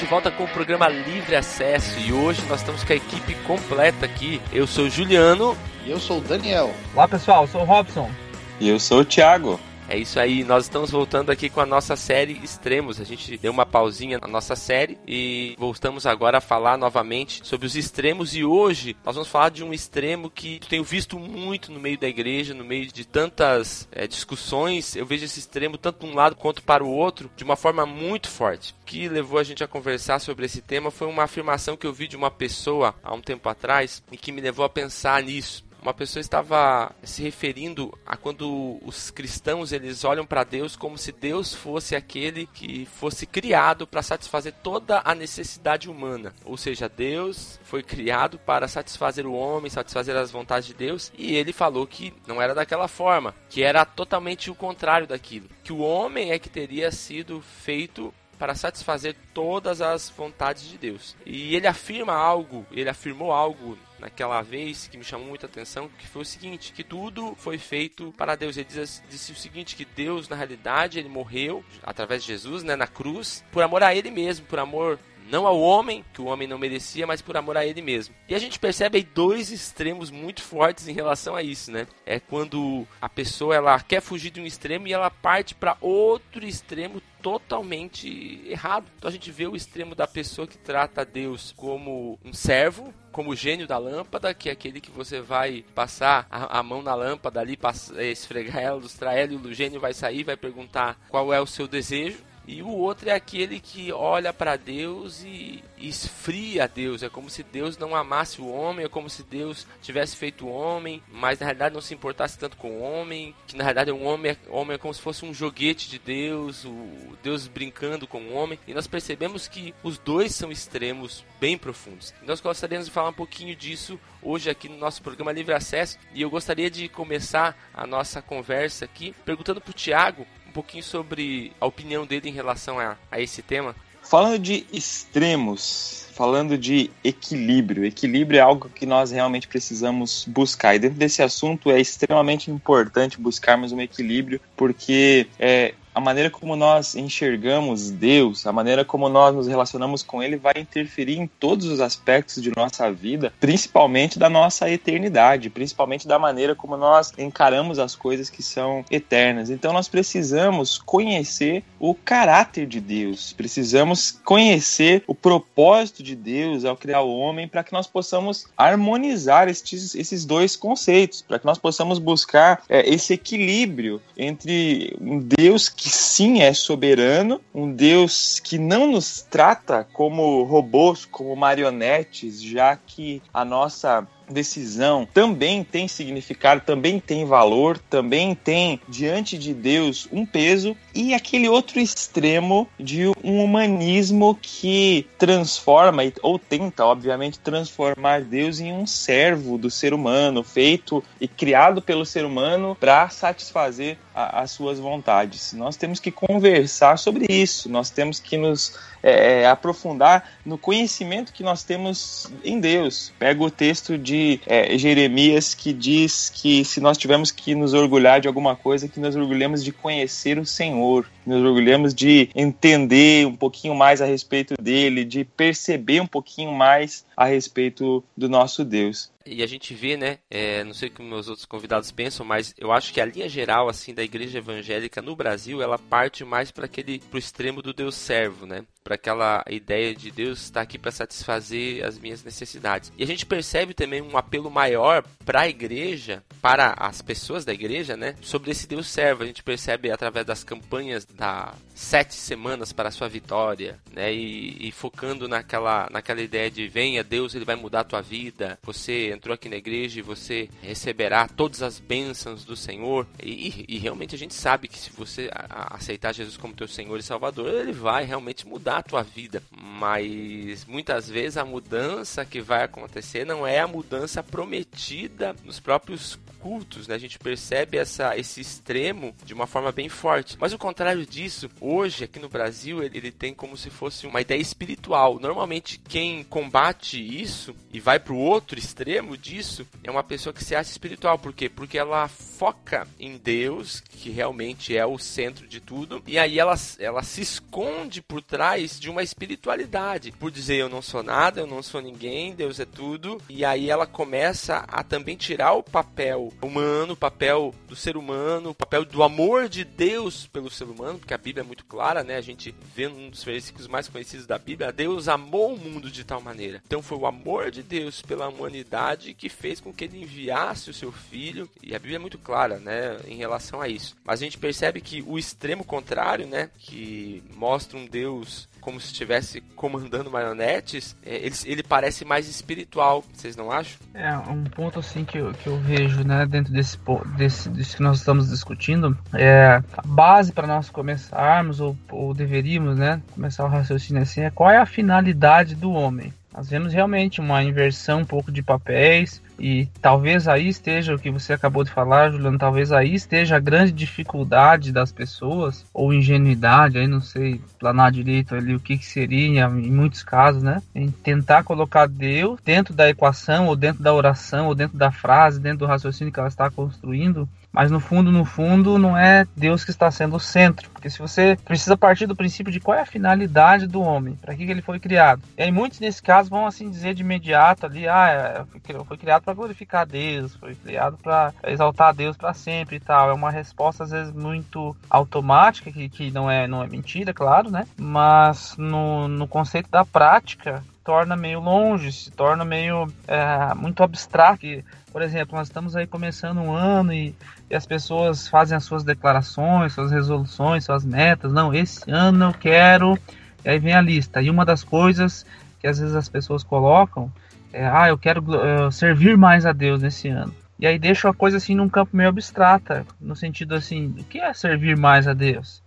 de volta com o programa Livre Acesso e hoje nós estamos com a equipe completa aqui. Eu sou o Juliano. E eu sou o Daniel. Olá pessoal, eu sou o Robson. E eu sou o Thiago. É isso aí, nós estamos voltando aqui com a nossa série Extremos. A gente deu uma pausinha na nossa série e voltamos agora a falar novamente sobre os extremos. E hoje nós vamos falar de um extremo que tenho visto muito no meio da igreja, no meio de tantas é, discussões. Eu vejo esse extremo tanto de um lado quanto para o outro de uma forma muito forte. O que levou a gente a conversar sobre esse tema foi uma afirmação que eu vi de uma pessoa há um tempo atrás e que me levou a pensar nisso uma pessoa estava se referindo a quando os cristãos eles olham para Deus como se Deus fosse aquele que fosse criado para satisfazer toda a necessidade humana. Ou seja, Deus foi criado para satisfazer o homem, satisfazer as vontades de Deus, e ele falou que não era daquela forma, que era totalmente o contrário daquilo, que o homem é que teria sido feito para satisfazer todas as vontades de Deus. E ele afirma algo, ele afirmou algo naquela vez que me chamou muita atenção, que foi o seguinte, que tudo foi feito para Deus. Ele diz, disse o seguinte, que Deus, na realidade, ele morreu através de Jesus, né, na cruz, por amor a ele mesmo, por amor não ao homem, que o homem não merecia, mas por amor a ele mesmo. E a gente percebe aí dois extremos muito fortes em relação a isso, né? É quando a pessoa ela quer fugir de um extremo e ela parte para outro extremo totalmente errado. Então a gente vê o extremo da pessoa que trata Deus como um servo, como o gênio da lâmpada, que é aquele que você vai passar a, a mão na lâmpada ali, passar, esfregar ela, ilustrar ela, e o gênio vai sair, vai perguntar qual é o seu desejo. E o outro é aquele que olha para Deus e esfria Deus. É como se Deus não amasse o homem, é como se Deus tivesse feito o homem, mas na realidade não se importasse tanto com o homem. Que na realidade um homem, é, homem é como se fosse um joguete de Deus, o Deus brincando com o homem. E nós percebemos que os dois são extremos bem profundos. E nós gostaríamos de falar um pouquinho disso hoje aqui no nosso programa Livre Acesso. E eu gostaria de começar a nossa conversa aqui perguntando para o Tiago um pouquinho sobre a opinião dele em relação a, a esse tema? Falando de extremos, falando de equilíbrio. Equilíbrio é algo que nós realmente precisamos buscar. E dentro desse assunto é extremamente importante buscarmos um equilíbrio, porque é, a maneira como nós enxergamos Deus, a maneira como nós nos relacionamos com Ele vai interferir em todos os aspectos de nossa vida, principalmente da nossa eternidade, principalmente da maneira como nós encaramos as coisas que são eternas. Então nós precisamos conhecer o caráter de Deus, precisamos conhecer o propósito de Deus ao criar o homem para que nós possamos harmonizar estes, esses dois conceitos, para que nós possamos buscar é, esse equilíbrio entre um Deus que sim é soberano, um Deus que não nos trata como robôs, como marionetes, já que a nossa decisão também tem significado, também tem valor, também tem diante de Deus um peso e aquele outro extremo de um humanismo que transforma ou tenta, obviamente, transformar Deus em um servo do ser humano, feito e criado pelo ser humano para satisfazer a, as suas vontades. Nós temos que conversar sobre isso, nós temos que nos é, aprofundar no conhecimento que nós temos em Deus. Pega o texto de é, Jeremias que diz que se nós tivermos que nos orgulhar de alguma coisa, que nós orgulhemos de conhecer o Senhor, nos orgulhamos de entender um pouquinho mais a respeito dele, de perceber um pouquinho mais a respeito do nosso Deus. E a gente vê, né? É, não sei o que meus outros convidados pensam, mas eu acho que a linha geral assim da igreja evangélica no Brasil, ela parte mais para aquele pro extremo do Deus servo, né? Para aquela ideia de Deus estar aqui para satisfazer as minhas necessidades. E a gente percebe também um apelo maior para a igreja, para as pessoas da igreja, né? Sobre esse Deus servo. A gente percebe através das campanhas da sete semanas para a sua vitória, né? E, e focando naquela, naquela ideia de venha Deus, ele vai mudar a tua vida. Você entrou aqui na igreja e você receberá todas as bênçãos do Senhor. E, e, realmente a gente sabe que se você aceitar Jesus como teu Senhor e Salvador, ele vai realmente mudar a tua vida. Mas muitas vezes a mudança que vai acontecer não é a mudança prometida nos próprios cultos, né? A gente percebe essa, esse extremo de uma forma bem forte. Mas o contrário disso, hoje aqui no Brasil, ele, ele tem como se fosse uma ideia espiritual. Normalmente quem combate isso e vai para o outro extremo disso é uma pessoa que se acha espiritual. Por quê? Porque ela foca em Deus, que realmente é o centro de tudo, e aí ela, ela se esconde por trás de uma espiritualidade, por dizer eu não sou nada, eu não sou ninguém, Deus é tudo, e aí ela começa a também tirar o papel humano, o papel do ser humano, o papel do amor de Deus pelo ser humano, porque a Bíblia é muito clara, né? A gente vê um dos versículos mais conhecidos da Bíblia, Deus amou o mundo de tal maneira. Então foi o amor de Deus pela humanidade que fez com que ele enviasse o seu filho, e a Bíblia é muito clara, né, em relação a isso. Mas a gente percebe que o extremo contrário, né, que mostra um Deus como se estivesse comandando marionetes, é, ele, ele parece mais espiritual, vocês não acham? É, um ponto assim que eu, que eu vejo, né, dentro desse, desse, desse que nós estamos discutindo, é a base para nós começarmos, ou, ou deveríamos, né, começar o raciocínio assim, é qual é a finalidade do homem? Nós vemos realmente uma inversão um pouco de papéis, e talvez aí esteja o que você acabou de falar, Juliano, talvez aí esteja a grande dificuldade das pessoas, ou ingenuidade, aí não sei planar direito ali o que, que seria em muitos casos, né? Em tentar colocar Deus dentro da equação, ou dentro da oração, ou dentro da frase, dentro do raciocínio que ela está construindo, mas no fundo, no fundo, não é Deus que está sendo o centro. Porque se você precisa partir do princípio de qual é a finalidade do homem, para que, que ele foi criado. E aí muitos nesse caso vão assim dizer de imediato ali, ah, é, foi criado para glorificar Deus, foi criado para exaltar Deus para sempre e tal. É uma resposta às vezes muito automática, que, que não, é, não é mentira, claro, né? Mas no, no conceito da prática, torna meio longe, se torna meio é, muito abstrato. Por exemplo, nós estamos aí começando um ano e, e, as pessoas fazem as suas declarações, suas resoluções, suas metas. Não, esse ano eu quero. E aí vem a lista. E uma das coisas que às vezes as pessoas colocam é: ah, eu quero uh, servir mais a Deus nesse ano. E aí deixa a coisa assim num campo meio abstrata, no sentido assim: o que é servir mais a Deus?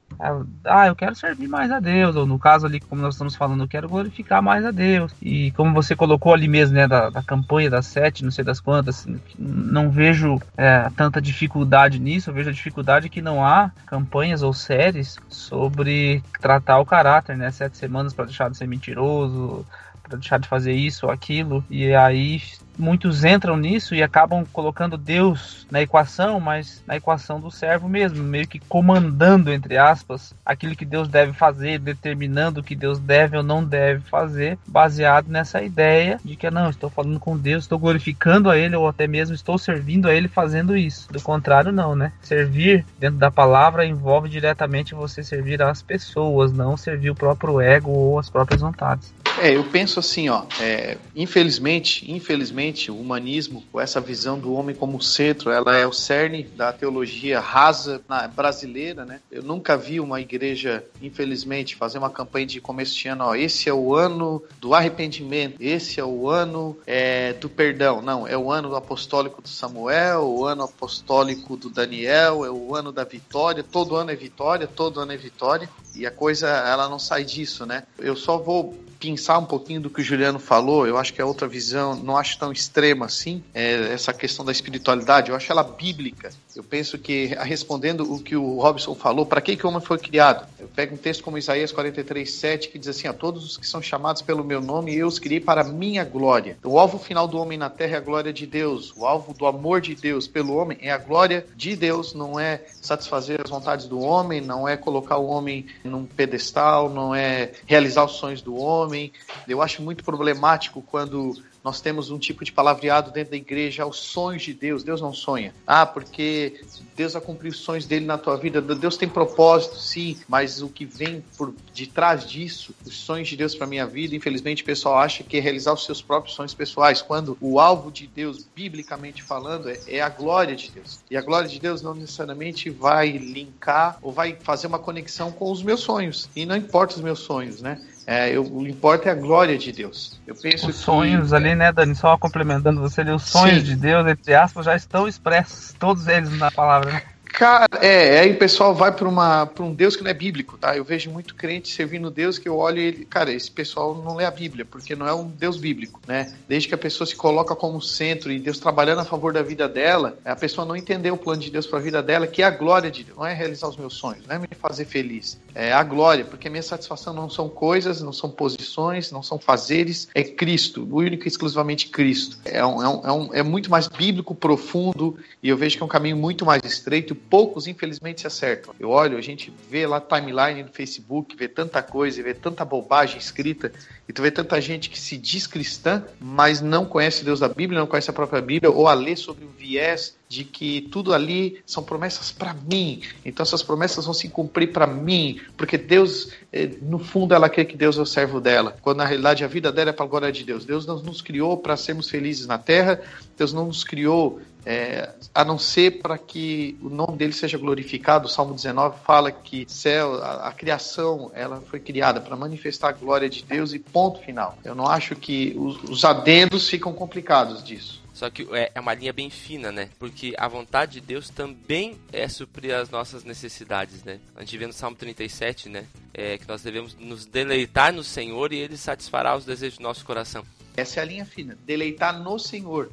Ah, eu quero servir mais a Deus, ou no caso ali, como nós estamos falando, eu quero glorificar mais a Deus. E como você colocou ali mesmo, né, da, da campanha das sete, não sei das quantas, não vejo é, tanta dificuldade nisso, eu vejo a dificuldade que não há campanhas ou séries sobre tratar o caráter, né, sete semanas para deixar de ser mentiroso, para deixar de fazer isso ou aquilo, e aí muitos entram nisso e acabam colocando Deus na equação, mas na equação do servo mesmo, meio que comandando, entre aspas, aquilo que Deus deve fazer, determinando o que Deus deve ou não deve fazer, baseado nessa ideia de que não, estou falando com Deus, estou glorificando a Ele ou até mesmo estou servindo a Ele fazendo isso. Do contrário, não, né? Servir dentro da palavra envolve diretamente você servir às pessoas, não servir o próprio ego ou as próprias vontades. É, eu penso assim, ó, é, infelizmente, infelizmente, o humanismo, com essa visão do homem como centro, ela é o cerne da teologia rasa brasileira, né? Eu nunca vi uma igreja, infelizmente, fazer uma campanha de começo de ano, ó, esse é o ano do arrependimento, esse é o ano é, do perdão. Não, é o ano apostólico do Samuel, o ano apostólico do Daniel, é o ano da vitória, todo ano é vitória, todo ano é vitória, e a coisa, ela não sai disso, né? Eu só vou pensar um pouquinho do que o Juliano falou, eu acho que é outra visão, não acho tão extrema assim, é essa questão da espiritualidade, eu acho ela bíblica. Eu penso que, respondendo o que o Robson falou, para que, que o homem foi criado? Eu pego um texto como Isaías 43, 7, que diz assim: a todos os que são chamados pelo meu nome, eu os criei para a minha glória. O alvo final do homem na terra é a glória de Deus, o alvo do amor de Deus pelo homem é a glória de Deus, não é satisfazer as vontades do homem, não é colocar o homem num pedestal, não é realizar os sonhos do homem. Eu acho muito problemático quando nós temos um tipo de palavreado dentro da igreja, os sonhos de Deus. Deus não sonha. Ah, porque Deus vai cumprir os sonhos dele na tua vida. Deus tem propósito, sim, mas o que vem por detrás disso, os sonhos de Deus para minha vida, infelizmente o pessoal acha que é realizar os seus próprios sonhos pessoais, quando o alvo de Deus, biblicamente falando, é, é a glória de Deus. E a glória de Deus não necessariamente vai linkar ou vai fazer uma conexão com os meus sonhos. E não importa os meus sonhos, né? É, eu, o importa é a glória de Deus. Eu penso os que, sonhos ali, né, Dani? Só complementando você, ali, os sonhos Sim. de Deus, entre aspas, já estão expressos, todos eles na palavra. Né? Cara, é, aí o pessoal vai para um Deus que não é bíblico, tá? Eu vejo muito crente servindo Deus que eu olho e ele, cara, esse pessoal não lê a Bíblia, porque não é um Deus bíblico, né? Desde que a pessoa se coloca como centro e Deus trabalhando a favor da vida dela, a pessoa não entendeu o plano de Deus para a vida dela, que é a glória de Deus, não é realizar os meus sonhos, não é me fazer feliz, é a glória, porque minha satisfação não são coisas, não são posições, não são fazeres, é Cristo, o único e exclusivamente Cristo. É, um, é, um, é, um, é muito mais bíblico, profundo, e eu vejo que é um caminho muito mais estreito poucos, infelizmente, se acertam. Eu olho, a gente vê lá timeline no Facebook, vê tanta coisa, vê tanta bobagem escrita, e tu vê tanta gente que se diz cristã, mas não conhece Deus da Bíblia, não conhece a própria Bíblia, ou a lê sobre o viés de que tudo ali são promessas para mim. Então essas promessas vão se cumprir para mim, porque Deus, eh, no fundo, ela quer que Deus é o servo dela, quando na realidade a vida dela é para a glória de Deus. Deus não nos criou para sermos felizes na terra, Deus não nos criou é, a não ser para que o nome dele seja glorificado. O Salmo 19 fala que céu, a, a criação, ela foi criada para manifestar a glória de Deus e ponto final. Eu não acho que os, os adendos ficam complicados disso. Só que é, é uma linha bem fina, né? Porque a vontade de Deus também é suprir as nossas necessidades, né? A gente vê no Salmo 37, né? É, que nós devemos nos deleitar no Senhor e Ele satisfará os desejos do nosso coração. Essa é a linha fina. Deleitar no Senhor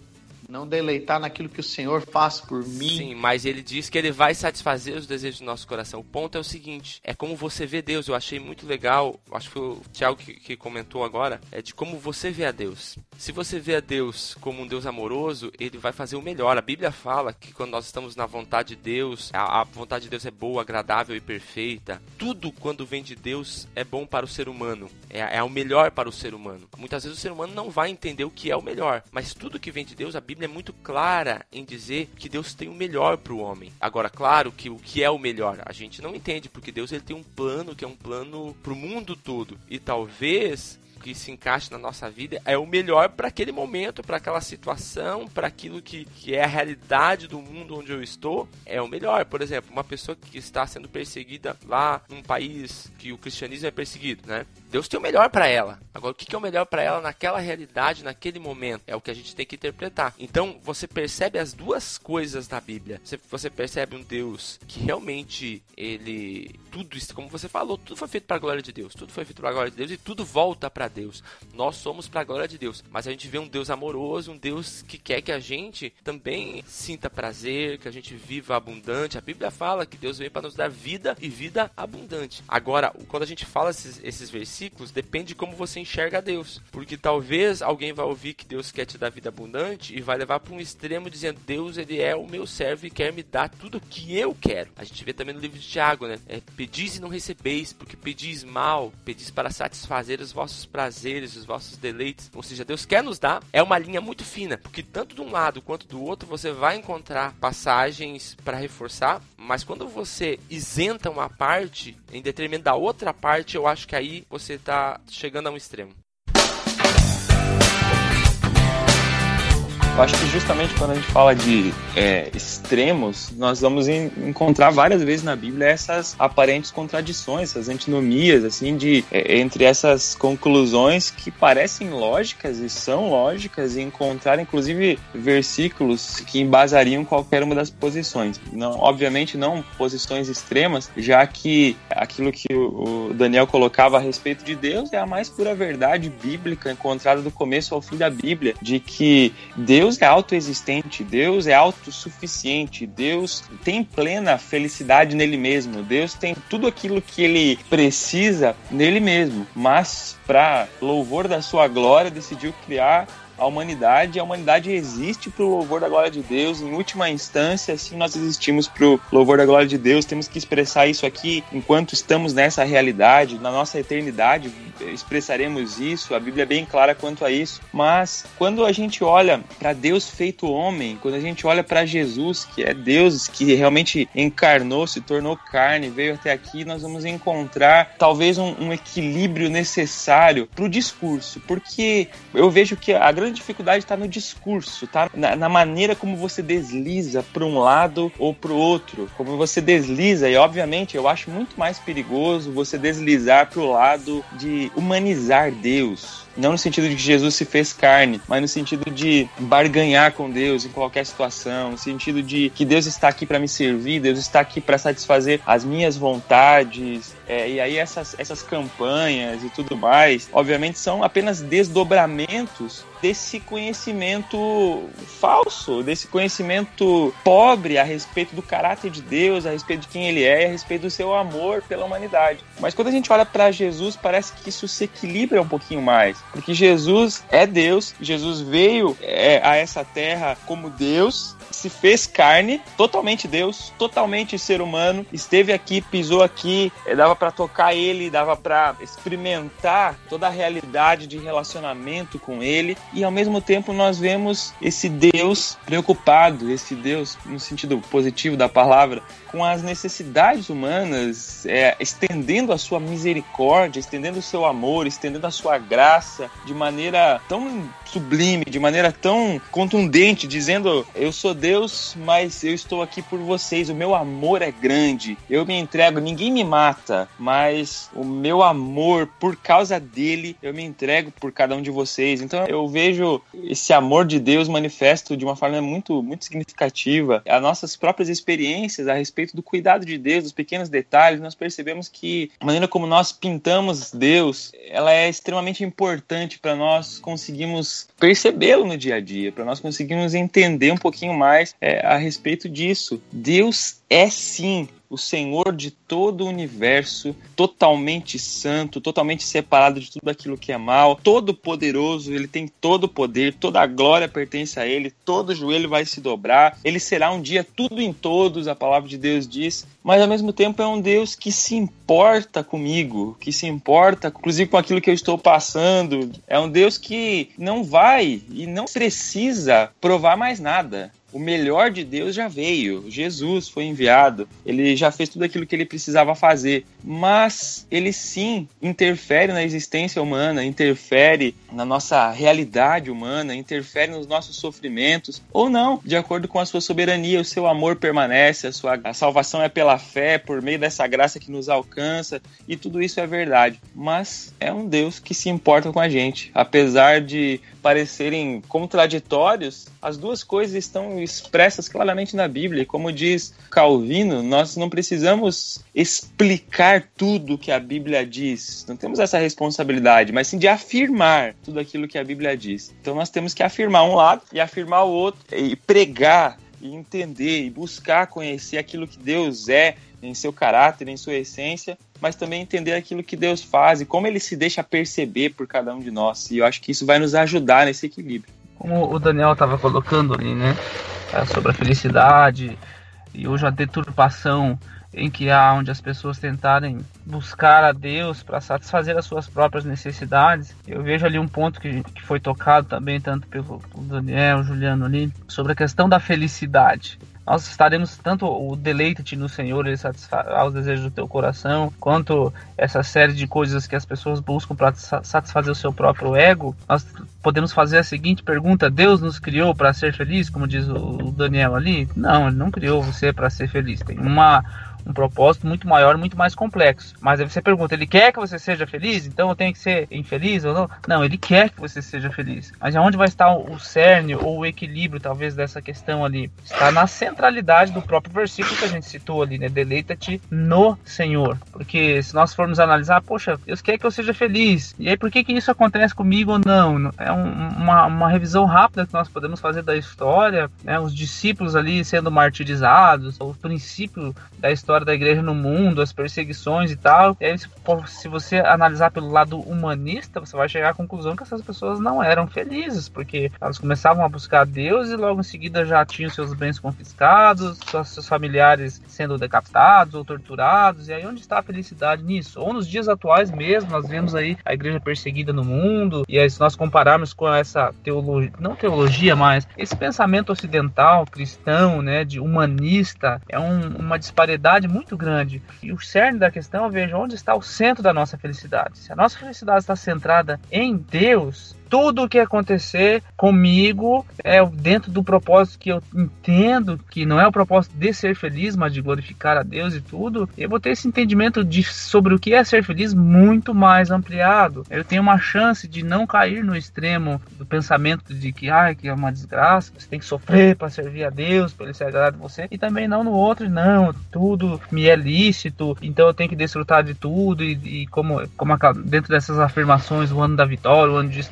não deleitar naquilo que o Senhor faz por mim. Sim, mas ele diz que ele vai satisfazer os desejos do nosso coração. O ponto é o seguinte: é como você vê Deus. Eu achei muito legal, acho que foi o Tiago que, que, comentou agora, é de como você vê a Deus. Se você vê a Deus como um Deus amoroso, ele vai fazer o melhor. A Bíblia fala que quando nós estamos na vontade de Deus, a, a vontade de Deus é boa, agradável e perfeita. Tudo quando vem de Deus é bom para o ser humano. É, é o melhor para o ser humano. Muitas vezes o ser humano não vai entender o que é o melhor, mas tudo que vem de Deus, a Bíblia Bíblia é muito clara em dizer que Deus tem o melhor para o homem. Agora, claro que o que é o melhor a gente não entende, porque Deus ele tem um plano que é um plano para o mundo todo. E talvez que se encaixe na nossa vida é o melhor para aquele momento, para aquela situação, para aquilo que, que é a realidade do mundo onde eu estou, é o melhor. Por exemplo, uma pessoa que está sendo perseguida lá num país que o cristianismo é perseguido, né? Deus tem o melhor para ela. Agora, o que é o melhor para ela naquela realidade, naquele momento? É o que a gente tem que interpretar. Então, você percebe as duas coisas na Bíblia. Você, você percebe um Deus que realmente ele tudo isso, como você falou, tudo foi feito para a glória de Deus. Tudo foi feito para a glória de Deus e tudo volta para Deus. Nós somos para a glória de Deus. Mas a gente vê um Deus amoroso, um Deus que quer que a gente também sinta prazer, que a gente viva abundante. A Bíblia fala que Deus veio para nos dar vida e vida abundante. Agora, quando a gente fala esses, esses versículos depende de como você enxerga Deus. Porque talvez alguém vai ouvir que Deus quer te dar vida abundante e vai levar para um extremo dizendo: Deus, ele é o meu servo e quer me dar tudo o que eu quero. A gente vê também no livro de Tiago, né? É, pedis e não recebeis, porque pedis mal, pedis para satisfazer os vossos prazeres, os vossos deleites. Ou seja, Deus quer nos dar. É uma linha muito fina, porque tanto de um lado quanto do outro você vai encontrar passagens para reforçar, mas quando você isenta uma parte em detrimento da outra parte, eu acho que aí você você está chegando a um extremo. Eu acho que justamente quando a gente fala de é, extremos, nós vamos em, encontrar várias vezes na Bíblia essas aparentes contradições, essas antinomias, assim, de é, entre essas conclusões que parecem lógicas e são lógicas e encontrar, inclusive, versículos que embasariam qualquer uma das posições. Não, obviamente, não posições extremas, já que aquilo que o Daniel colocava a respeito de Deus é a mais pura verdade bíblica encontrada do começo ao fim da Bíblia, de que Deus é autoexistente, Deus é autossuficiente, Deus tem plena felicidade nele mesmo, Deus tem tudo aquilo que ele precisa nele mesmo, mas para louvor da sua glória decidiu criar a humanidade. A humanidade existe para o louvor da glória de Deus. Em última instância, assim nós existimos para o louvor da glória de Deus. Temos que expressar isso aqui enquanto estamos nessa realidade. Na nossa eternidade expressaremos isso. A Bíblia é bem clara quanto a isso. Mas quando a gente olha para Deus feito homem, quando a gente olha para Jesus, que é Deus que realmente encarnou, se tornou carne, veio até aqui, nós vamos encontrar talvez um, um equilíbrio necessário para o discurso. Porque eu vejo que a grande grande dificuldade está no discurso, tá? Na, na, maneira como você desliza para um lado ou para o outro, como você desliza e obviamente eu acho muito mais perigoso você deslizar para o lado de humanizar Deus, não no sentido de que Jesus se fez carne, mas no sentido de barganhar com Deus em qualquer situação, no sentido de que Deus está aqui para me servir, Deus está aqui para satisfazer as minhas vontades. É, e aí essas, essas campanhas e tudo mais, obviamente são apenas desdobramentos desse conhecimento falso, desse conhecimento pobre a respeito do caráter de Deus, a respeito de quem ele é, a respeito do seu amor pela humanidade. Mas quando a gente olha para Jesus, parece que isso se equilibra um pouquinho mais, porque Jesus é Deus, Jesus veio é, a essa terra como Deus, se fez carne, totalmente Deus, totalmente ser humano, esteve aqui, pisou aqui, eh, dava para tocar ele, dava para experimentar toda a realidade de relacionamento com ele, e ao mesmo tempo nós vemos esse Deus preocupado, esse Deus no sentido positivo da palavra, com as necessidades humanas, é, estendendo a sua misericórdia, estendendo o seu amor, estendendo a sua graça de maneira tão sublime, de maneira tão contundente, dizendo: Eu sou Deus, mas eu estou aqui por vocês, o meu amor é grande, eu me entrego, ninguém me mata, mas o meu amor, por causa dele, eu me entrego por cada um de vocês. Então eu vejo esse amor de Deus manifesto de uma forma muito, muito significativa. As nossas próprias experiências a respeito respeito do cuidado de Deus, dos pequenos detalhes, nós percebemos que a maneira como nós pintamos Deus, ela é extremamente importante para nós conseguirmos percebê-lo no dia a dia, para nós conseguirmos entender um pouquinho mais é, a respeito disso. Deus é sim o Senhor de todo o universo, totalmente santo, totalmente separado de tudo aquilo que é mal, todo poderoso, ele tem todo o poder, toda a glória pertence a ele, todo joelho vai se dobrar, ele será um dia tudo em todos, a palavra de Deus diz, mas ao mesmo tempo é um Deus que se importa comigo, que se importa, inclusive com aquilo que eu estou passando. É um Deus que não vai e não precisa provar mais nada. O melhor de Deus já veio. Jesus foi enviado. Ele já fez tudo aquilo que ele precisava fazer. Mas ele sim interfere na existência humana, interfere na nossa realidade humana, interfere nos nossos sofrimentos. Ou não, de acordo com a sua soberania, o seu amor permanece, a sua a salvação é pela fé, por meio dessa graça que nos alcança. E tudo isso é verdade. Mas é um Deus que se importa com a gente. Apesar de parecerem contraditórios, as duas coisas estão expressas claramente na Bíblia. Como diz Calvino, nós não precisamos explicar tudo que a Bíblia diz. Não temos essa responsabilidade, mas sim de afirmar tudo aquilo que a Bíblia diz. Então nós temos que afirmar um lado e afirmar o outro e pregar e entender e buscar conhecer aquilo que Deus é em seu caráter, em sua essência, mas também entender aquilo que Deus faz e como ele se deixa perceber por cada um de nós. E eu acho que isso vai nos ajudar nesse equilíbrio. Como o Daniel estava colocando ali, né, é, sobre a felicidade e hoje a deturpação em que há onde as pessoas tentarem buscar a Deus para satisfazer as suas próprias necessidades. Eu vejo ali um ponto que, que foi tocado também tanto pelo Daniel, Juliano ali, sobre a questão da felicidade nós estaremos tanto o deleite-te no Senhor, ele satisfará os desejos do teu coração, quanto essa série de coisas que as pessoas buscam para satisfazer o seu próprio ego. Nós podemos fazer a seguinte pergunta: Deus nos criou para ser feliz, como diz o Daniel ali? Não, ele não criou você para ser feliz. Tem uma um propósito muito maior, muito mais complexo. Mas aí você pergunta, ele quer que você seja feliz? Então eu tenho que ser infeliz ou não? Não, ele quer que você seja feliz. Mas aonde vai estar o cerne ou o equilíbrio, talvez, dessa questão ali? Está na centralidade do próprio versículo que a gente citou ali, né? Deleita-te no Senhor. Porque se nós formos analisar, poxa, Deus quer que eu seja feliz. E aí por que que isso acontece comigo ou não? É um, uma, uma revisão rápida que nós podemos fazer da história, né? Os discípulos ali sendo martirizados, o princípio da história história da igreja no mundo, as perseguições e tal. E aí, se você analisar pelo lado humanista, você vai chegar à conclusão que essas pessoas não eram felizes, porque elas começavam a buscar Deus e logo em seguida já tinham seus bens confiscados, seus familiares sendo decapitados ou torturados. E aí, onde está a felicidade nisso? Ou nos dias atuais mesmo, nós vemos aí a igreja perseguida no mundo, e aí, se nós compararmos com essa teologia, não teologia, mas esse pensamento ocidental, cristão, né, de humanista, é um, uma disparidade muito grande. E o cerne da questão, eu vejo onde está o centro da nossa felicidade. Se a nossa felicidade está centrada em Deus, tudo o que acontecer comigo é dentro do propósito que eu entendo que não é o propósito de ser feliz, mas de glorificar a Deus e tudo, eu vou ter esse entendimento de, sobre o que é ser feliz muito mais ampliado. Eu tenho uma chance de não cair no extremo do pensamento de que, ah, que é uma desgraça, você tem que sofrer para servir a Deus, para ele se agradar de você, e também não no outro, não, tudo me é lícito, então eu tenho que desfrutar de tudo, e, e como, como dentro dessas afirmações, o ano da vitória, o ano disso,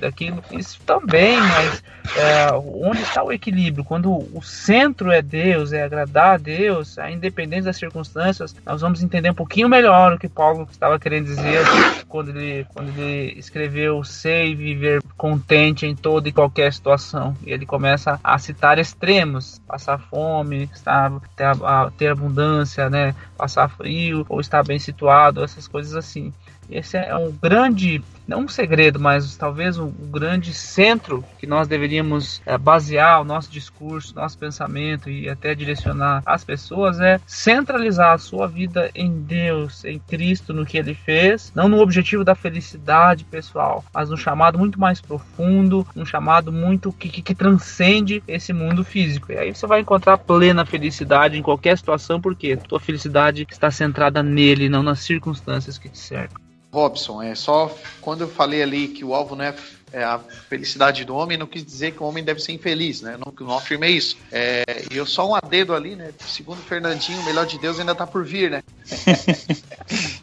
isso também, mas é, onde está o equilíbrio? Quando o centro é Deus, é agradar a Deus, a independente das circunstâncias, nós vamos entender um pouquinho melhor o que Paulo estava querendo dizer quando ele, quando ele escreveu sei viver contente em toda e qualquer situação. E ele começa a citar extremos, passar fome, estar, ter, ter abundância, né, passar frio ou estar bem situado, essas coisas assim. Esse é um grande, não um segredo, mas talvez um, grande centro que nós deveríamos é, basear o nosso discurso, nosso pensamento e até direcionar as pessoas é centralizar a sua vida em Deus, em Cristo, no que Ele fez, não no objetivo da felicidade pessoal, mas um chamado muito mais profundo, um chamado muito que, que, que transcende esse mundo físico. E aí você vai encontrar plena felicidade em qualquer situação, porque tua felicidade está centrada nele, não nas circunstâncias que te cercam. Robson, é só quando eu falei ali que o alvo não é, é a felicidade do homem, não quis dizer que o homem deve ser infeliz, né? Não, não afirmei isso. É, e eu só um adedo ali, né? Segundo o Fernandinho, o melhor de Deus ainda tá por vir, né?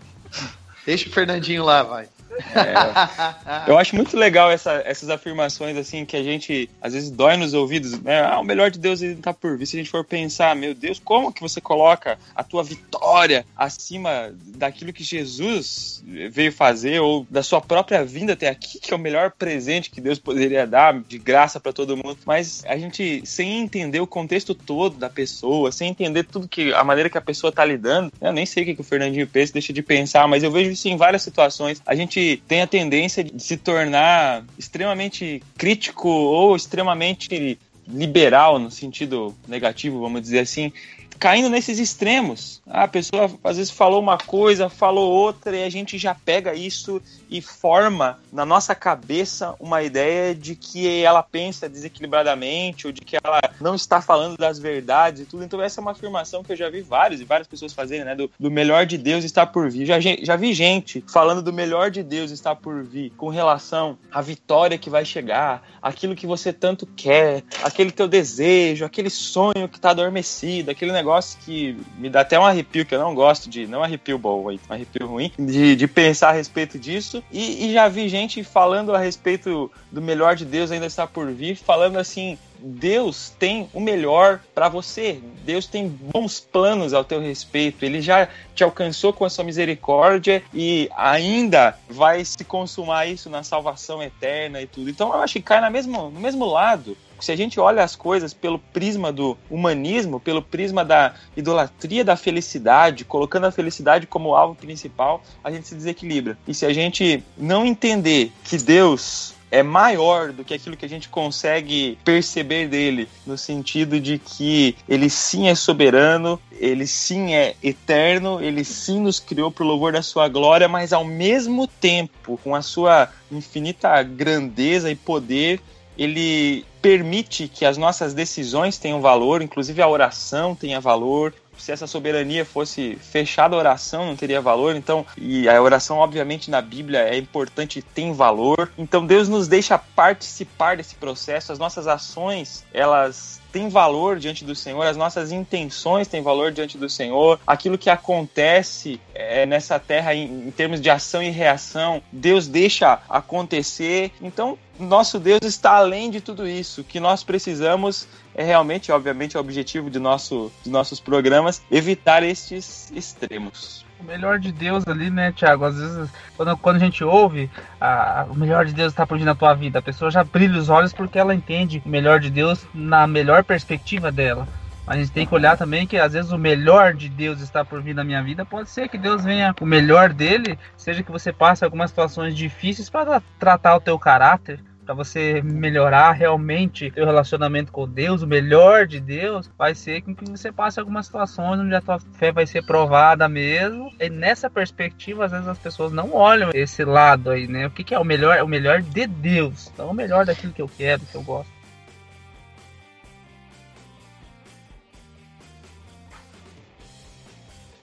Deixa o Fernandinho lá, vai. É, eu acho muito legal essa, essas afirmações assim que a gente às vezes dói nos ouvidos. Né? Ah, o melhor de Deus está por vir. Se a gente for pensar, meu Deus, como que você coloca a tua vitória acima daquilo que Jesus veio fazer ou da sua própria vinda até aqui, que é o melhor presente que Deus poderia dar de graça para todo mundo. Mas a gente sem entender o contexto todo da pessoa, sem entender tudo que a maneira que a pessoa está lidando, eu nem sei o que, que o Fernandinho pensa, deixa de pensar, mas eu vejo isso em várias situações. A gente tem a tendência de se tornar extremamente crítico ou extremamente liberal no sentido negativo, vamos dizer assim, caindo nesses extremos. A pessoa às vezes falou uma coisa, falou outra, e a gente já pega isso e forma na nossa cabeça uma ideia de que ela pensa desequilibradamente ou de que ela não está falando das verdades e tudo. Então, essa é uma afirmação que eu já vi vários e várias pessoas fazerem, né? Do, do melhor de Deus está por vir. Já, já vi gente falando do melhor de Deus está por vir com relação à vitória que vai chegar, aquilo que você tanto quer, aquele teu desejo, aquele sonho que está adormecido, aquele negócio negócio que me dá até um arrepio, que eu não gosto de. Não arrepio bom, um arrepio ruim, de, de pensar a respeito disso. E, e já vi gente falando a respeito do melhor de Deus ainda está por vir, falando assim: Deus tem o melhor para você. Deus tem bons planos ao teu respeito. Ele já te alcançou com a sua misericórdia e ainda vai se consumar isso na salvação eterna e tudo. Então eu acho que cai na mesmo, no mesmo lado se a gente olha as coisas pelo prisma do humanismo, pelo prisma da idolatria da felicidade, colocando a felicidade como alvo principal, a gente se desequilibra. E se a gente não entender que Deus é maior do que aquilo que a gente consegue perceber dele, no sentido de que ele sim é soberano, ele sim é eterno, ele sim nos criou para o louvor da sua glória, mas ao mesmo tempo, com a sua infinita grandeza e poder, ele permite que as nossas decisões tenham valor, inclusive a oração tenha valor. Se essa soberania fosse fechada a oração, não teria valor. Então, e a oração, obviamente, na Bíblia é importante e tem valor. Então, Deus nos deixa participar desse processo. As nossas ações, elas tem valor diante do Senhor, as nossas intenções têm valor diante do Senhor, aquilo que acontece é, nessa terra em, em termos de ação e reação, Deus deixa acontecer. Então, nosso Deus está além de tudo isso. O que nós precisamos é realmente, obviamente, o objetivo de, nosso, de nossos programas, evitar estes extremos melhor de Deus ali, né, Tiago? Às vezes, quando, quando a gente ouve a, o melhor de Deus está por vir na tua vida, a pessoa já brilha os olhos porque ela entende o melhor de Deus na melhor perspectiva dela. Mas a gente tem que olhar também que às vezes o melhor de Deus está por vir na minha vida. Pode ser que Deus venha, o melhor dele, seja que você passe algumas situações difíceis para tratar o teu caráter, para você melhorar realmente seu relacionamento com Deus, o melhor de Deus, vai ser com que você passe algumas situações onde a tua fé vai ser provada mesmo. E nessa perspectiva, às vezes as pessoas não olham esse lado aí, né? O que, que é o melhor? O melhor de Deus, não o melhor daquilo que eu quero, que eu gosto.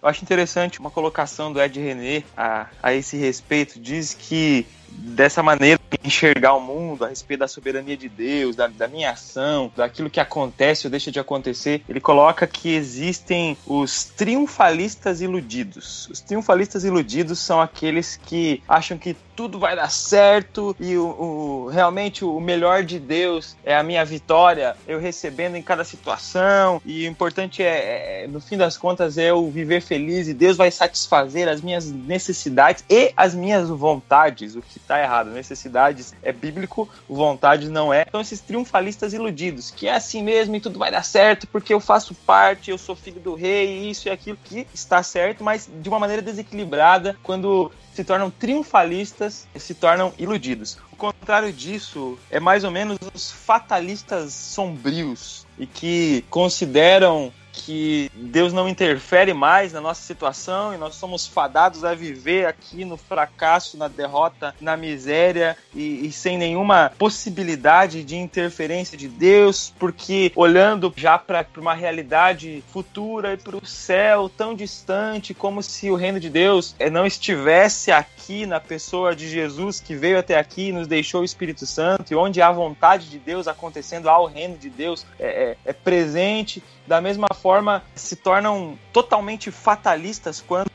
Eu acho interessante uma colocação do Ed René a, a esse respeito. Diz que dessa maneira enxergar o mundo a respeito da soberania de Deus, da, da, minha ação, daquilo que acontece ou deixa de acontecer, ele coloca que existem os triunfalistas iludidos. Os triunfalistas iludidos são aqueles que acham que tudo vai dar certo e o, o, realmente o melhor de Deus é a minha vitória, eu recebendo em cada situação e o importante é, é no fim das contas é eu viver feliz e Deus vai satisfazer as minhas necessidades e as minhas vontades, o que está errado, necessidades é bíblico, vontades não é. Então esses triunfalistas iludidos, que é assim mesmo e tudo vai dar certo porque eu faço parte, eu sou filho do rei, isso e aquilo que está certo, mas de uma maneira desequilibrada quando se tornam triunfalistas se tornam iludidos. O contrário disso é mais ou menos os fatalistas sombrios e que consideram que Deus não interfere mais na nossa situação e nós somos fadados a viver aqui no fracasso, na derrota, na miséria e, e sem nenhuma possibilidade de interferência de Deus, porque olhando já para uma realidade futura e para o céu tão distante, como se o reino de Deus eh, não estivesse aqui na pessoa de Jesus que veio até aqui e nos deixou o Espírito Santo, e onde há vontade de Deus acontecendo, há o reino de Deus é, é, é presente da mesma forma se tornam totalmente fatalistas quando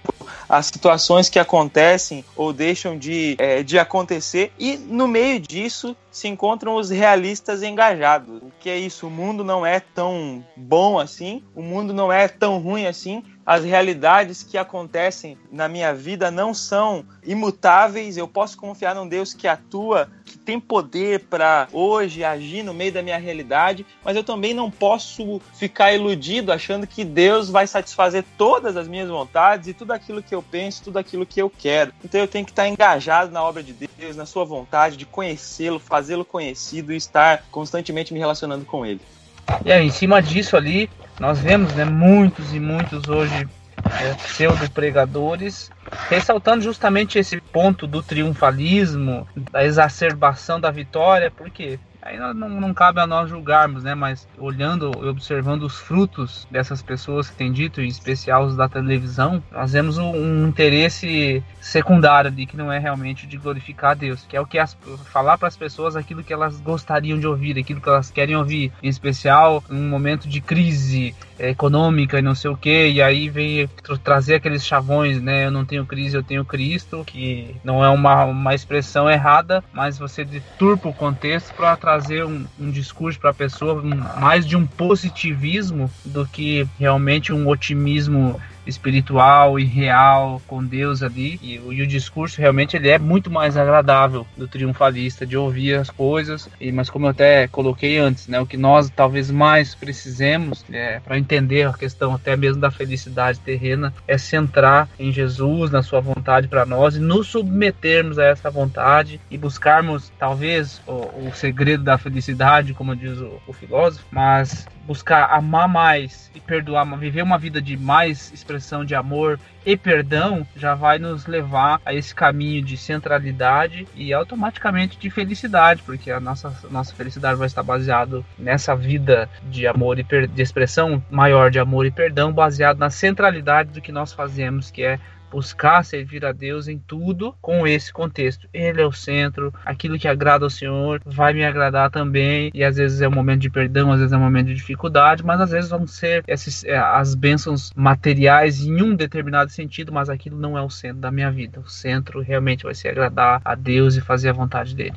as situações que acontecem ou deixam de, é, de acontecer, e no meio disso se encontram os realistas engajados. O que é isso? O mundo não é tão bom assim, o mundo não é tão ruim assim, as realidades que acontecem na minha vida não são imutáveis. Eu posso confiar num Deus que atua, que tem poder para hoje agir no meio da minha realidade, mas eu também não posso ficar iludido achando que Deus vai satisfazer todas as minhas vontades e tudo aquilo que eu penso, tudo aquilo que eu quero. Então eu tenho que estar engajado na obra de Deus, na sua vontade de conhecê-lo, fazê-lo conhecido e estar constantemente me relacionando com ele. E aí, em cima disso ali, nós vemos né, muitos e muitos hoje é, pseudo-pregadores ressaltando justamente esse ponto do triunfalismo, da exacerbação da vitória, porque Aí não, não, cabe a nós julgarmos, né? Mas olhando e observando os frutos dessas pessoas que têm dito, em especial os da televisão, nós vemos um, um interesse secundário ali que não é realmente de glorificar a Deus, que é o que as, falar para as pessoas aquilo que elas gostariam de ouvir, aquilo que elas querem ouvir, em especial em um momento de crise econômica e não sei o que, e aí vem trazer aqueles chavões, né? Eu não tenho crise, eu tenho Cristo, que não é uma, uma expressão errada, mas você deturpa o contexto para trazer um, um discurso para a pessoa um, mais de um positivismo do que realmente um otimismo espiritual e real com Deus ali. E, e, o discurso realmente ele é muito mais agradável do triunfalista de ouvir as coisas. E mas como eu até coloquei antes né o que nós talvez mais precisemos é, para entender a questão até mesmo da felicidade terrena é centrar em Jesus na sua vontade para nós e nos submetermos a essa vontade e buscarmos talvez o, o segredo da felicidade como diz o, o filósofo. Mas buscar amar mais e perdoar, viver uma vida de mais expressão de amor e perdão, já vai nos levar a esse caminho de centralidade e automaticamente de felicidade, porque a nossa, nossa felicidade vai estar baseado nessa vida de amor e de expressão maior de amor e perdão, baseado na centralidade do que nós fazemos, que é buscar servir a Deus em tudo com esse contexto. Ele é o centro, aquilo que agrada ao Senhor vai me agradar também, e às vezes é um momento de perdão, às vezes é um momento de dificuldade, mas às vezes vão ser esses, é, as bênçãos materiais em um determinado sentido, mas aquilo não é o centro da minha vida. O centro realmente vai ser agradar a Deus e fazer a vontade dele.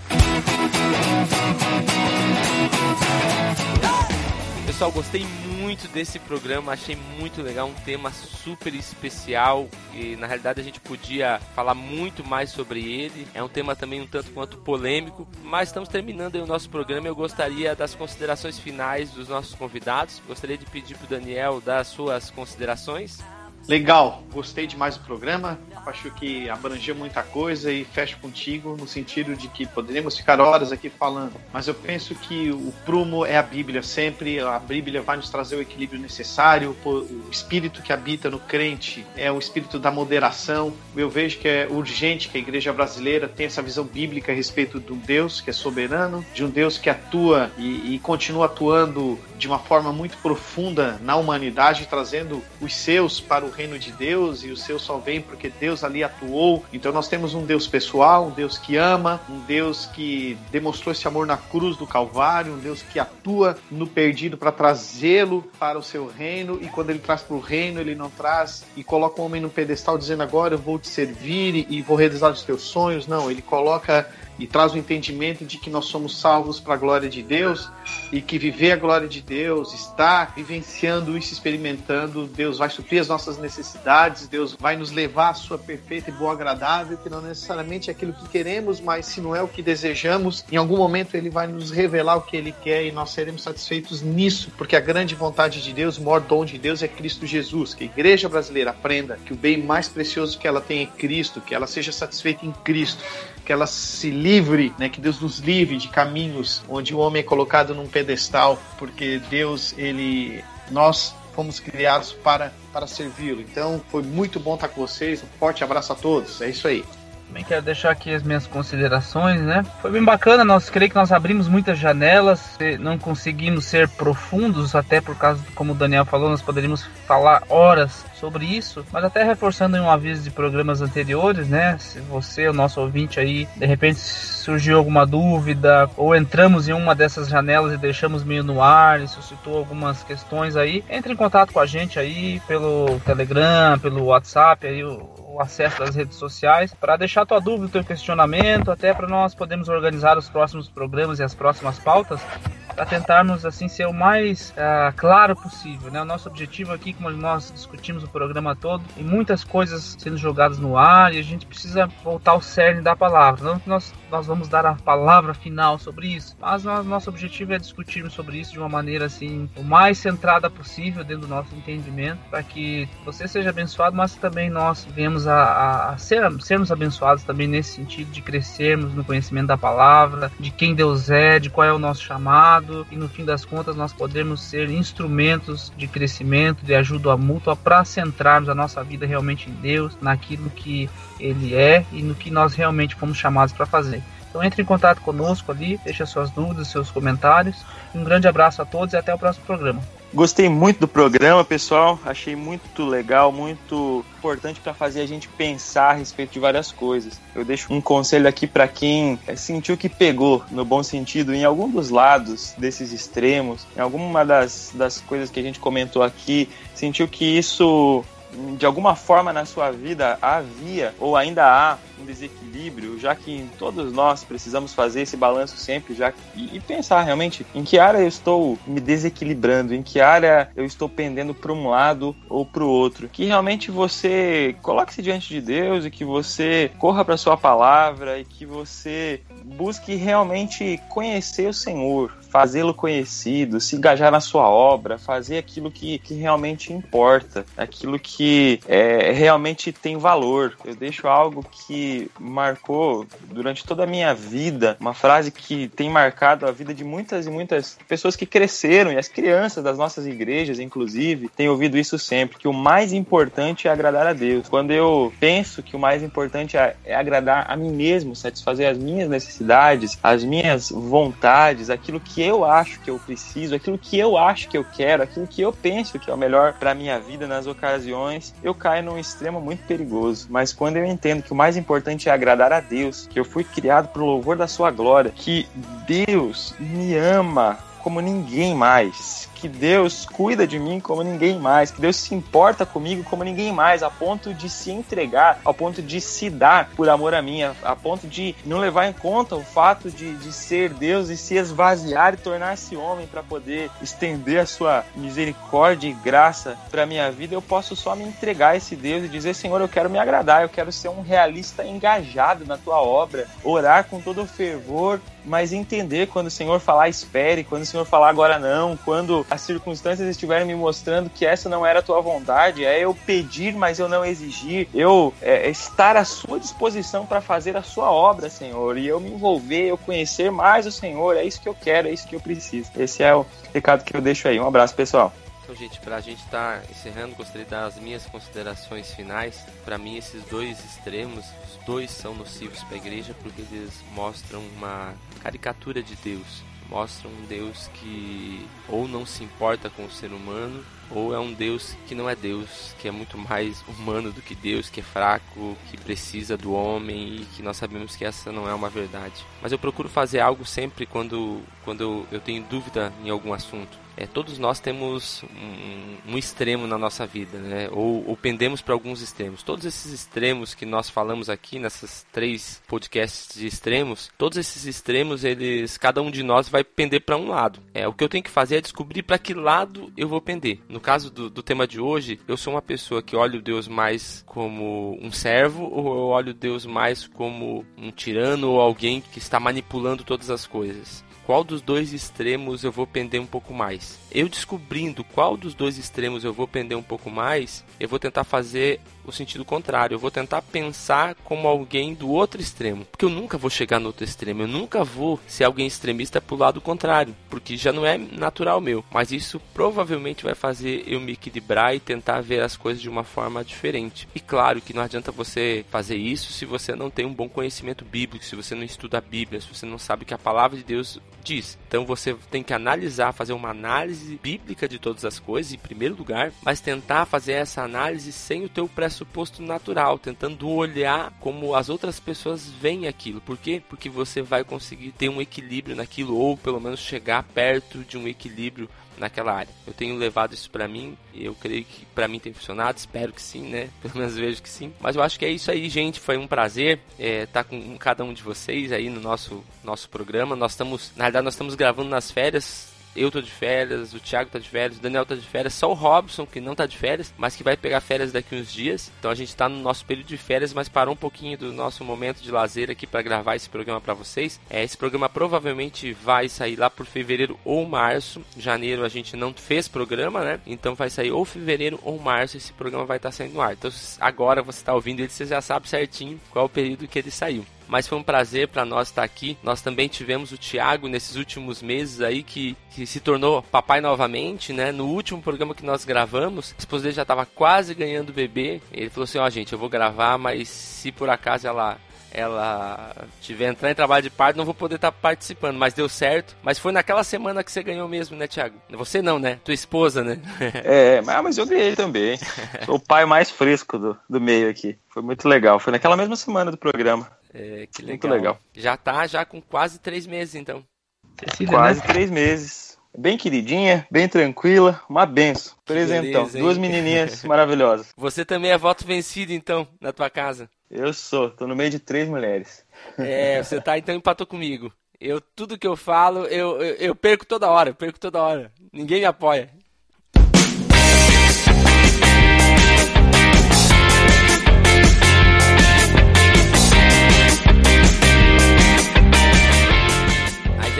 Pessoal, gostei muito desse programa, achei muito legal, um tema super especial e na realidade a gente podia falar muito mais sobre ele. É um tema também um tanto quanto polêmico, mas estamos terminando o nosso programa. Eu gostaria das considerações finais dos nossos convidados. Gostaria de pedir para o Daniel dar as suas considerações. Legal, gostei demais do programa. Acho que abrangeu muita coisa e fecho contigo no sentido de que poderíamos ficar horas aqui falando, mas eu penso que o prumo é a Bíblia sempre. A Bíblia vai nos trazer o equilíbrio necessário. O espírito que habita no crente é o espírito da moderação. Eu vejo que é urgente que a igreja brasileira tenha essa visão bíblica a respeito de um Deus que é soberano, de um Deus que atua e, e continua atuando de uma forma muito profunda na humanidade, trazendo os seus para o reino de Deus e os seus só vêm porque Deus ali atuou. Então nós temos um Deus pessoal, um Deus que ama, um Deus que demonstrou esse amor na cruz do Calvário, um Deus que atua no perdido para trazê-lo para o seu reino e quando ele traz para o reino, ele não traz e coloca o homem no pedestal dizendo agora eu vou te servir e vou realizar os teus sonhos. Não, ele coloca e traz o entendimento de que nós somos salvos para a glória de Deus e que viver a glória de Deus, estar vivenciando isso, experimentando, Deus vai suprir as nossas necessidades, Deus vai nos levar à sua perfeita e boa agradável, que não necessariamente é aquilo que queremos, mas se não é o que desejamos, em algum momento ele vai nos revelar o que ele quer e nós seremos satisfeitos nisso, porque a grande vontade de Deus, o maior dom de Deus é Cristo Jesus. Que a igreja brasileira aprenda que o bem mais precioso que ela tem é Cristo, que ela seja satisfeita em Cristo, que ela se livre, né, que Deus nos livre de caminhos onde o homem é colocado num pedestal, porque Deus, ele, nós fomos criados para, para servi-lo. Então, foi muito bom estar com vocês. Um forte abraço a todos. É isso aí. Também quero deixar aqui as minhas considerações, né? Foi bem bacana, nós creio que nós abrimos muitas janelas, não conseguimos ser profundos, até por causa, como o Daniel falou, nós poderíamos falar horas sobre isso, mas até reforçando um aviso de programas anteriores, né? Se você, o nosso ouvinte aí, de repente surgiu alguma dúvida ou entramos em uma dessas janelas e deixamos meio no ar e suscitou algumas questões aí, entre em contato com a gente aí pelo Telegram, pelo WhatsApp, aí o, o acesso às redes sociais para deixar tua dúvida, teu questionamento, até para nós podermos organizar os próximos programas e as próximas pautas para tentarmos assim ser o mais uh, claro possível. Né? O nosso objetivo aqui, como nós discutimos o programa todo, e muitas coisas sendo jogadas no ar e a gente precisa voltar ao cerne da palavra. Não que nós, nós vamos dar a palavra final sobre isso, mas nós, nosso objetivo é discutirmos sobre isso de uma maneira assim o mais centrada possível dentro do nosso entendimento, para que você seja abençoado, mas também nós venhamos a, a, a ser, sermos abençoados também nesse sentido de crescermos no conhecimento da palavra, de quem Deus é, de qual é o nosso chamado e no fim das contas nós podemos ser instrumentos de crescimento, de ajuda mútua para centrarmos a nossa vida realmente em Deus, naquilo que Ele é e no que nós realmente fomos chamados para fazer. Então entre em contato conosco ali, deixe suas dúvidas, seus comentários. Um grande abraço a todos e até o próximo programa. Gostei muito do programa, pessoal. Achei muito legal, muito importante para fazer a gente pensar a respeito de várias coisas. Eu deixo um conselho aqui para quem sentiu que pegou, no bom sentido, em algum dos lados desses extremos, em alguma das, das coisas que a gente comentou aqui, sentiu que isso de alguma forma na sua vida havia ou ainda há um desequilíbrio, já que todos nós precisamos fazer esse balanço sempre já e, e pensar realmente em que área eu estou me desequilibrando, em que área eu estou pendendo para um lado ou para o outro. Que realmente você coloque-se diante de Deus e que você corra para sua palavra e que você busque realmente conhecer o Senhor, fazê-lo conhecido, se engajar na sua obra, fazer aquilo que, que realmente importa, aquilo que é, realmente tem valor. Eu deixo algo que marcou durante toda a minha vida, uma frase que tem marcado a vida de muitas e muitas pessoas que cresceram, e as crianças das nossas igrejas, inclusive, têm ouvido isso sempre, que o mais importante é agradar a Deus. Quando eu penso que o mais importante é, é agradar a mim mesmo, satisfazer as minhas necessidades, as minhas vontades, aquilo que eu acho que eu preciso, aquilo que eu acho que eu quero, aquilo que eu penso que é o melhor para minha vida nas ocasiões, eu caio num extremo muito perigoso. Mas quando eu entendo que o mais importante é agradar a Deus, que eu fui criado para o louvor da sua glória, que Deus me ama como ninguém mais, que Deus cuida de mim como ninguém mais, que Deus se importa comigo como ninguém mais, a ponto de se entregar, ao ponto de se dar por amor a mim, a, a ponto de não levar em conta o fato de, de ser Deus e se esvaziar e tornar-se homem para poder estender a sua misericórdia e graça para minha vida, eu posso só me entregar a esse Deus e dizer: Senhor, eu quero me agradar, eu quero ser um realista engajado na tua obra, orar com todo o fervor mas entender quando o Senhor falar espere, quando o Senhor falar agora não, quando as circunstâncias estiverem me mostrando que essa não era a tua vontade, é eu pedir, mas eu não exigir, eu é, estar à sua disposição para fazer a sua obra, Senhor, e eu me envolver, eu conhecer mais o Senhor, é isso que eu quero, é isso que eu preciso. Esse é o recado que eu deixo aí. Um abraço, pessoal. Então, gente, para a gente estar tá encerrando, gostaria de dar as minhas considerações finais. Para mim, esses dois extremos, os dois são nocivos para a igreja porque eles mostram uma caricatura de Deus. Mostram um Deus que ou não se importa com o ser humano ou é um Deus que não é Deus, que é muito mais humano do que Deus, que é fraco, que precisa do homem e que nós sabemos que essa não é uma verdade. Mas eu procuro fazer algo sempre quando, quando eu tenho dúvida em algum assunto. É, todos nós temos um, um, extremo na nossa vida, né? ou, ou pendemos para alguns extremos. Todos esses extremos que nós falamos aqui nessas três podcasts de extremos, todos esses extremos, eles, cada um de nós vai pender para um lado. É, o que eu tenho que fazer é descobrir para que lado eu vou pender. No caso do, do tema de hoje, eu sou uma pessoa que olha o Deus mais como um servo ou eu olho Deus mais como um tirano ou alguém que está manipulando todas as coisas qual dos dois extremos eu vou pender um pouco mais. Eu descobrindo qual dos dois extremos eu vou pender um pouco mais, eu vou tentar fazer o sentido contrário. Eu vou tentar pensar como alguém do outro extremo. Porque eu nunca vou chegar no outro extremo. Eu nunca vou ser alguém extremista pro lado contrário. Porque já não é natural meu. Mas isso provavelmente vai fazer eu me equilibrar e tentar ver as coisas de uma forma diferente. E claro que não adianta você fazer isso se você não tem um bom conhecimento bíblico, se você não estuda a Bíblia, se você não sabe que a palavra de Deus diz. Então você tem que analisar, fazer uma análise bíblica de todas as coisas, em primeiro lugar, mas tentar fazer essa análise sem o teu pressuposto natural, tentando olhar como as outras pessoas veem aquilo. Por quê? Porque você vai conseguir ter um equilíbrio naquilo, ou pelo menos chegar perto de um equilíbrio naquela área. Eu tenho levado isso para mim e eu creio que para mim tem funcionado, espero que sim, né? Pelo menos vejo que sim. Mas eu acho que é isso aí, gente. Foi um prazer estar é, tá com cada um de vocês aí no nosso nosso programa. Nós estamos, na verdade, nós estamos gravando nas férias eu tô de férias, o Thiago tá de férias, o Daniel tá de férias, só o Robson que não tá de férias, mas que vai pegar férias daqui uns dias. Então a gente tá no nosso período de férias, mas parou um pouquinho do nosso momento de lazer aqui para gravar esse programa para vocês. É, esse programa provavelmente vai sair lá por fevereiro ou março. Janeiro a gente não fez programa, né? Então vai sair ou fevereiro ou março esse programa vai estar tá saindo no ar. Então agora você tá ouvindo ele, você já sabe certinho qual o período que ele saiu mas foi um prazer para nós estar aqui. Nós também tivemos o Thiago nesses últimos meses aí que, que se tornou papai novamente, né? No último programa que nós gravamos, a esposa dele já estava quase ganhando bebê. Ele falou assim: "Ó, oh, gente, eu vou gravar, mas se por acaso ela ela tiver entrar em trabalho de parto, não vou poder estar participando, mas deu certo. Mas foi naquela semana que você ganhou mesmo, né, Thiago? Você não, né? Tua esposa, né? é, mas eu ganhei também. Sou o pai mais fresco do, do meio aqui. Foi muito legal. Foi naquela mesma semana do programa. É, que legal. Muito legal. Já tá já com quase três meses, então. quase né? três meses. Bem queridinha, bem tranquila, uma benção. Presentão. Beleza, Duas menininhas maravilhosas. Você também é voto vencido, então, na tua casa? Eu sou, tô no meio de três mulheres. É, você tá, então empatou comigo. Eu, tudo que eu falo, eu, eu, eu perco toda hora, eu perco toda hora. Ninguém me apoia.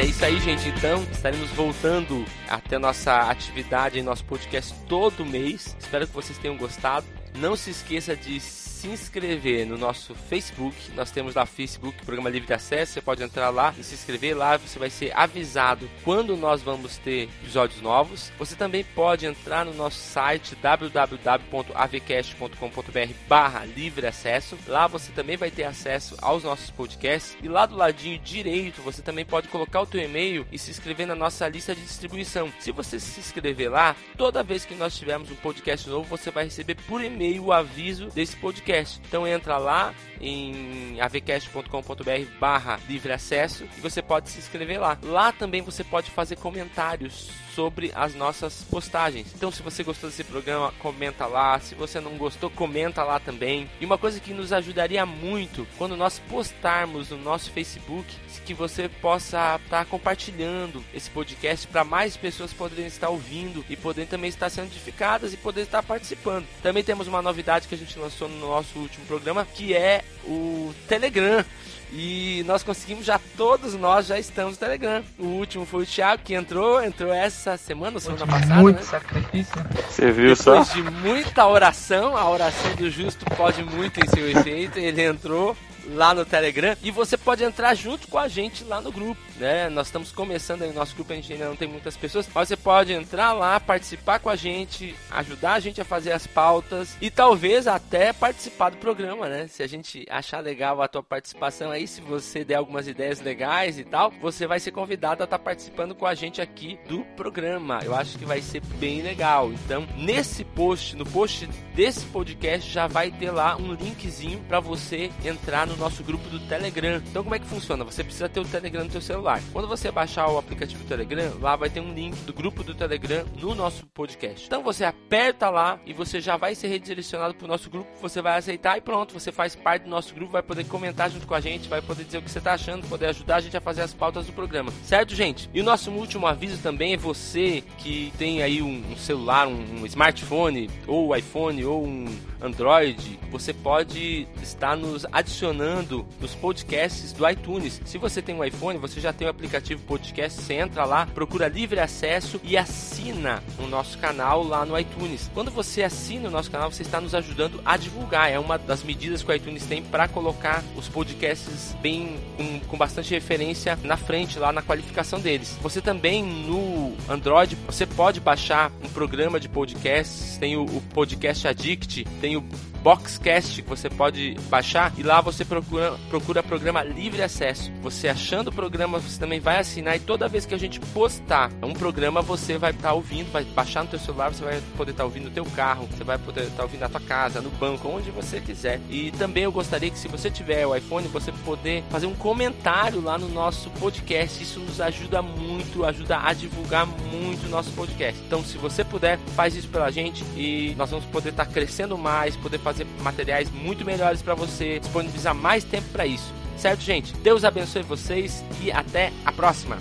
É isso aí, gente. Então, estaremos voltando até nossa atividade em nosso podcast todo mês. Espero que vocês tenham gostado. Não se esqueça de se inscrever no nosso Facebook. Nós temos lá Facebook, Programa Livre de Acesso. Você pode entrar lá e se inscrever lá. Você vai ser avisado quando nós vamos ter episódios novos. Você também pode entrar no nosso site www.avcast.com.br barra livre acesso. Lá você também vai ter acesso aos nossos podcasts. E lá do ladinho direito você também pode colocar o teu e-mail e se inscrever na nossa lista de distribuição. Se você se inscrever lá, toda vez que nós tivermos um podcast novo, você vai receber por e-mail o aviso desse podcast podcast. Então entra lá em avcast.com.br barra livre acesso e você pode se inscrever lá. Lá também você pode fazer comentários sobre as nossas postagens. Então, se você gostou desse programa, comenta lá. Se você não gostou, comenta lá também. E uma coisa que nos ajudaria muito quando nós postarmos no nosso Facebook, que você possa estar tá compartilhando esse podcast para mais pessoas poderem estar ouvindo e poderem também estar sendo edificadas e poder estar participando. Também temos uma novidade que a gente lançou no nosso último programa, que é o Telegram. E nós conseguimos já, todos nós já estamos no Telegram. O último foi o Thiago que entrou, entrou essa semana, semana passada. Muito né? sacrifício. Você viu Depois só? de muita oração, a oração do justo pode muito em seu efeito, ele entrou lá no Telegram e você pode entrar junto com a gente lá no grupo, né? Nós estamos começando aí o nosso grupo, a gente ainda não tem muitas pessoas, mas você pode entrar lá, participar com a gente, ajudar a gente a fazer as pautas e talvez até participar do programa, né? Se a gente achar legal a tua participação aí, se você der algumas ideias legais e tal, você vai ser convidado a estar participando com a gente aqui do programa. Eu acho que vai ser bem legal. Então, nesse post, no post desse podcast já vai ter lá um linkzinho para você entrar no nosso grupo do Telegram. Então, como é que funciona? Você precisa ter o Telegram no seu celular. Quando você baixar o aplicativo Telegram, lá vai ter um link do grupo do Telegram no nosso podcast. Então, você aperta lá e você já vai ser redirecionado para o nosso grupo. Você vai aceitar e pronto, você faz parte do nosso grupo, vai poder comentar junto com a gente, vai poder dizer o que você está achando, poder ajudar a gente a fazer as pautas do programa. Certo, gente? E o nosso último aviso também é você que tem aí um, celular, um smartphone, ou iPhone, ou um Android, você pode estar nos adicionando nos podcasts do iTunes. Se você tem um iPhone, você já tem o aplicativo podcast, você entra lá, procura livre acesso e assina o nosso canal lá no iTunes. Quando você assina o nosso canal, você está nos ajudando a divulgar. É uma das medidas que o iTunes tem para colocar os podcasts bem com, com bastante referência na frente lá na qualificação deles. Você também no Android, você pode baixar um programa de podcasts, tem o, o Podcast Addict, tem o Boxcast que você pode baixar e lá você procura, procura programa livre acesso. Você achando o programa, você também vai assinar e toda vez que a gente postar um programa, você vai estar tá ouvindo, vai baixar no teu celular, você vai poder estar tá ouvindo no teu carro, você vai poder estar tá ouvindo na tua casa, no banco, onde você quiser. E também eu gostaria que se você tiver o iPhone, você poder fazer um comentário lá no nosso podcast. Isso nos ajuda muito, ajuda a divulgar muito o nosso podcast. Então, se você puder, faz isso pela gente e nós vamos poder estar crescendo mais, poder fazer materiais muito melhores para você, disponibilizar mais tempo para isso. Certo, gente? Deus abençoe vocês e até a próxima.